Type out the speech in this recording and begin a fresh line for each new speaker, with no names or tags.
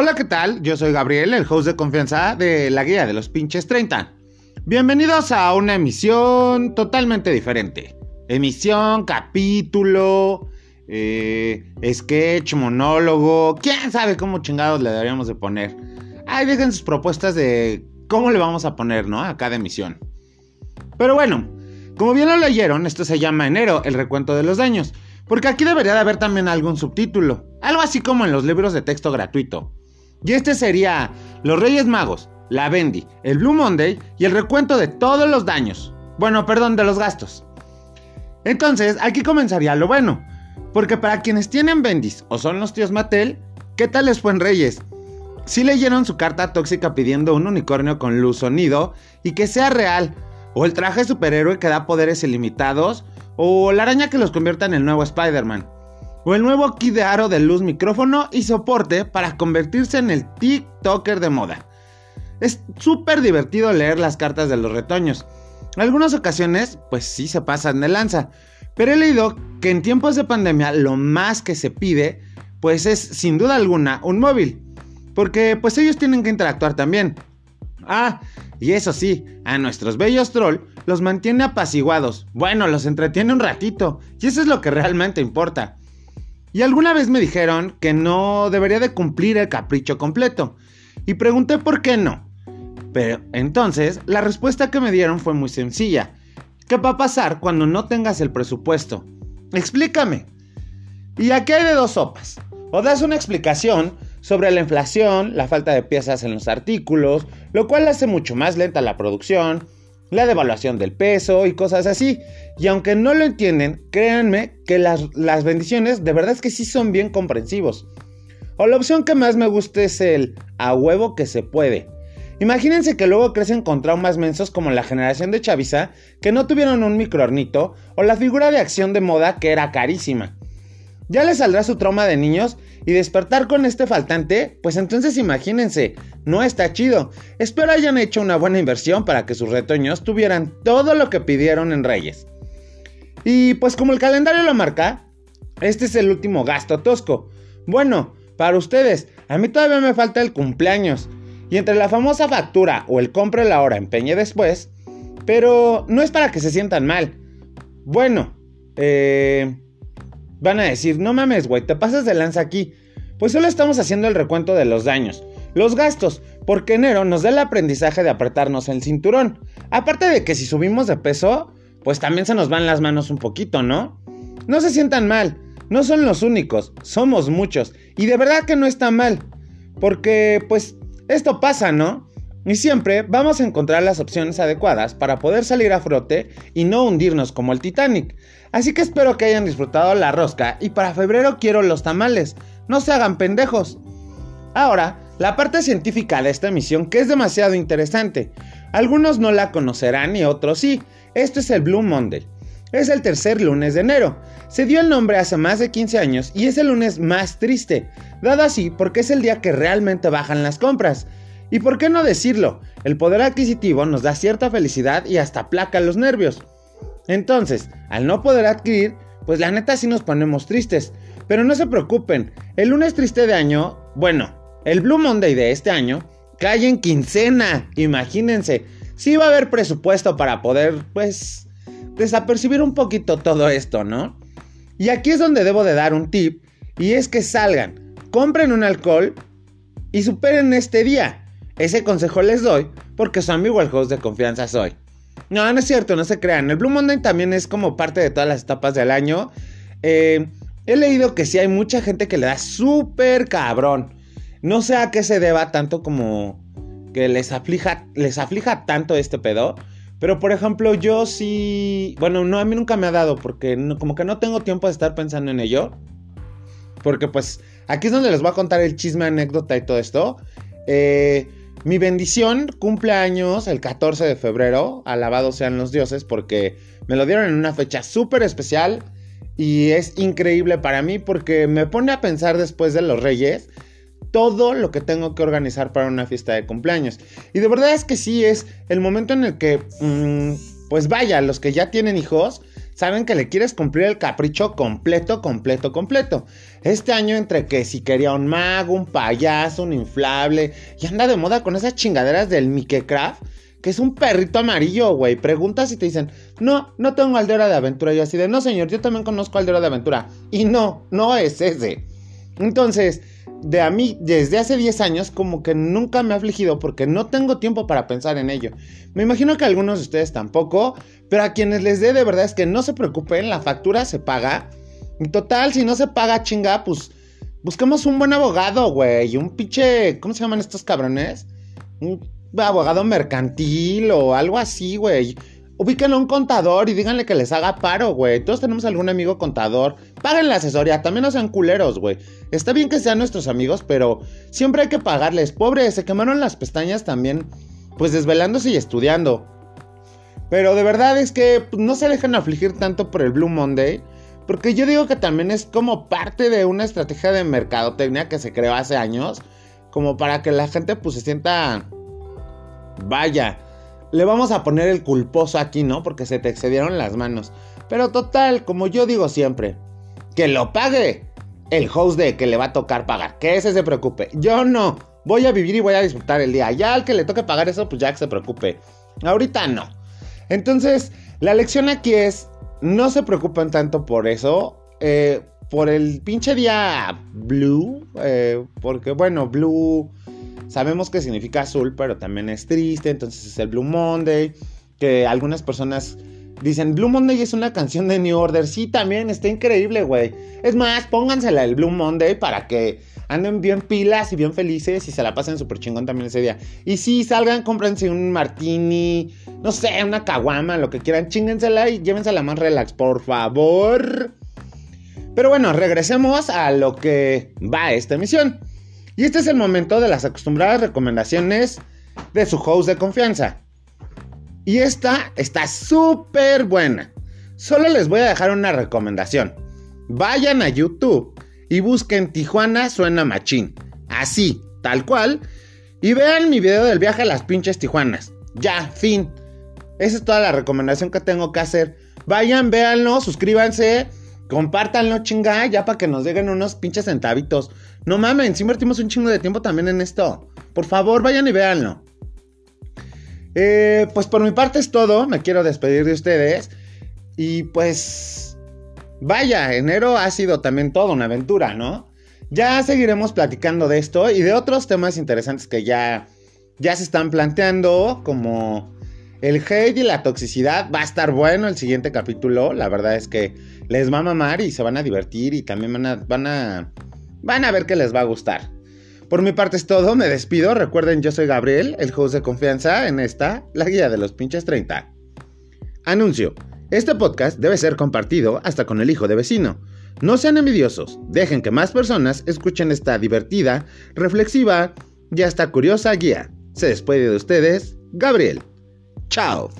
Hola, ¿qué tal? Yo soy Gabriel, el host de confianza de la guía de los pinches 30. Bienvenidos a una emisión totalmente diferente. Emisión, capítulo, eh, sketch, monólogo, quién sabe cómo chingados le deberíamos de poner. Ahí dejen sus propuestas de cómo le vamos a poner, ¿no? A cada emisión. Pero bueno, como bien lo leyeron, esto se llama enero, el recuento de los daños. Porque aquí debería de haber también algún subtítulo. Algo así como en los libros de texto gratuito. Y este sería Los Reyes Magos, la Bendy, el Blue Monday y el recuento de todos los daños. Bueno, perdón, de los gastos. Entonces, aquí comenzaría lo bueno. Porque para quienes tienen Bendis o son los tíos Mattel, ¿qué tal les fue en Reyes? Si leyeron su carta tóxica pidiendo un unicornio con luz sonido y que sea real, o el traje superhéroe que da poderes ilimitados, o la araña que los convierta en el nuevo Spider-Man o el nuevo kit de aro de luz, micrófono y soporte para convertirse en el TikToker de moda. Es súper divertido leer las cartas de los retoños. En algunas ocasiones, pues sí se pasan de lanza, pero he leído que en tiempos de pandemia lo más que se pide, pues es sin duda alguna un móvil, porque pues ellos tienen que interactuar también. Ah, y eso sí, a nuestros bellos troll los mantiene apaciguados. Bueno, los entretiene un ratito, y eso es lo que realmente importa. Y alguna vez me dijeron que no debería de cumplir el capricho completo. Y pregunté por qué no. Pero entonces la respuesta que me dieron fue muy sencilla. ¿Qué va a pasar cuando no tengas el presupuesto? Explícame. Y aquí hay de dos sopas. O das una explicación sobre la inflación, la falta de piezas en los artículos, lo cual hace mucho más lenta la producción, la devaluación del peso y cosas así. Y aunque no lo entienden, créanme que las, bendiciones de verdad es que sí son bien comprensivos. O la opción que más me gusta es el a huevo que se puede. Imagínense que luego crecen con traumas mensos como la generación de Chavisa, que no tuvieron un microornito, o la figura de acción de moda que era carísima. Ya les saldrá su trauma de niños y despertar con este faltante, pues entonces imagínense, no está chido. Espero hayan hecho una buena inversión para que sus retoños tuvieran todo lo que pidieron en Reyes. Y pues como el calendario lo marca, este es el último gasto tosco. Bueno, para ustedes, a mí todavía me falta el cumpleaños. Y entre la famosa factura o el compre la hora empeñe después, pero no es para que se sientan mal. Bueno, eh Van a decir, no mames, güey, te pasas de lanza aquí. Pues solo estamos haciendo el recuento de los daños, los gastos, porque enero nos da el aprendizaje de apretarnos el cinturón. Aparte de que si subimos de peso, pues también se nos van las manos un poquito, ¿no? No se sientan mal, no son los únicos, somos muchos, y de verdad que no está mal, porque pues esto pasa, ¿no? Y siempre vamos a encontrar las opciones adecuadas para poder salir a frote y no hundirnos como el Titanic. Así que espero que hayan disfrutado la rosca y para febrero quiero los tamales. No se hagan pendejos. Ahora, la parte científica de esta emisión que es demasiado interesante. Algunos no la conocerán y otros sí. Esto es el Blue Monday. Es el tercer lunes de enero. Se dio el nombre hace más de 15 años y es el lunes más triste, dado así porque es el día que realmente bajan las compras. Y por qué no decirlo, el poder adquisitivo nos da cierta felicidad y hasta placa los nervios. Entonces, al no poder adquirir, pues la neta sí nos ponemos tristes. Pero no se preocupen, el lunes triste de año, bueno, el Blue Monday de este año, cae en quincena, imagínense. Sí va a haber presupuesto para poder, pues, desapercibir un poquito todo esto, ¿no? Y aquí es donde debo de dar un tip, y es que salgan, compren un alcohol y superen este día. Ese consejo les doy porque su amigo el host de confianza soy. No, no es cierto, no se crean. El Blue Monday también es como parte de todas las etapas del año. Eh, he leído que sí hay mucha gente que le da súper cabrón. No sé a qué se deba tanto como que les aflija, les aflija tanto este pedo. Pero por ejemplo, yo sí. Bueno, no, a mí nunca me ha dado porque como que no tengo tiempo de estar pensando en ello. Porque pues aquí es donde les voy a contar el chisme, anécdota y todo esto. Eh, mi bendición cumple años el 14 de febrero, alabados sean los dioses, porque me lo dieron en una fecha súper especial y es increíble para mí porque me pone a pensar después de los reyes todo lo que tengo que organizar para una fiesta de cumpleaños. Y de verdad es que sí es el momento en el que, mm, pues vaya, los que ya tienen hijos, saben que le quieres cumplir el capricho completo, completo, completo. Este año entre que si quería un mago, un payaso, un inflable, y anda de moda con esas chingaderas del Mickey Craft, que es un perrito amarillo, güey. Preguntas y te dicen, no, no tengo al de aventura. Y así de, no señor, yo también conozco al de hora de aventura. Y no, no es ese. Entonces, de a mí, desde hace 10 años, como que nunca me ha afligido porque no tengo tiempo para pensar en ello. Me imagino que algunos de ustedes tampoco, pero a quienes les dé de verdad es que no se preocupen, la factura se paga. Y total, si no se paga chinga, pues busquemos un buen abogado, güey. Un pinche, ¿cómo se llaman estos cabrones? Un abogado mercantil o algo así, güey. Ubíquenlo a un contador y díganle que les haga paro, güey. Todos tenemos algún amigo contador. Paguen la asesoría, también no sean culeros, güey. Está bien que sean nuestros amigos, pero siempre hay que pagarles. Pobre, se quemaron las pestañas también, pues desvelándose y estudiando. Pero de verdad es que pues, no se dejen afligir tanto por el Blue Monday. Porque yo digo que también es como parte de una estrategia de mercadotecnia que se creó hace años. Como para que la gente pues se sienta... Vaya le vamos a poner el culposo aquí, ¿no? Porque se te excedieron las manos. Pero total, como yo digo siempre, que lo pague el host de que le va a tocar pagar. Que ese se preocupe. Yo no. Voy a vivir y voy a disfrutar el día. Ya al que le toque pagar eso, pues ya que se preocupe. Ahorita no. Entonces, la lección aquí es, no se preocupen tanto por eso. Eh, por el pinche día blue. Eh, porque bueno, blue Sabemos que significa azul, pero también es triste, entonces es el Blue Monday, que algunas personas dicen, Blue Monday es una canción de New Order, sí, también está increíble, güey. Es más, póngansela el Blue Monday para que anden bien pilas y bien felices y se la pasen súper chingón también ese día. Y sí, salgan, cómprense un martini, no sé, una caguama, lo que quieran, chíngensela y llévensela más relax, por favor. Pero bueno, regresemos a lo que va esta emisión. Y este es el momento de las acostumbradas recomendaciones de su host de confianza. Y esta está súper buena. Solo les voy a dejar una recomendación. Vayan a YouTube y busquen Tijuana suena machín. Así, tal cual. Y vean mi video del viaje a las pinches Tijuanas. Ya, fin. Esa es toda la recomendación que tengo que hacer. Vayan, véanlo, suscríbanse, compártanlo, chinga, ya para que nos lleguen unos pinches centavitos. No mamen, si invertimos un chingo de tiempo también en esto. Por favor, vayan y véanlo. Eh, pues por mi parte es todo. Me quiero despedir de ustedes. Y pues. Vaya, enero ha sido también toda una aventura, ¿no? Ya seguiremos platicando de esto y de otros temas interesantes que ya, ya se están planteando, como el hate y la toxicidad. Va a estar bueno el siguiente capítulo. La verdad es que les va a mamar y se van a divertir y también van a, van a Van a ver que les va a gustar. Por mi parte es todo, me despido. Recuerden, yo soy Gabriel, el host de confianza en esta, la guía de los pinches 30. Anuncio. Este podcast debe ser compartido hasta con el hijo de vecino. No sean envidiosos, dejen que más personas escuchen esta divertida, reflexiva y hasta curiosa guía. Se despide de ustedes, Gabriel. Chao.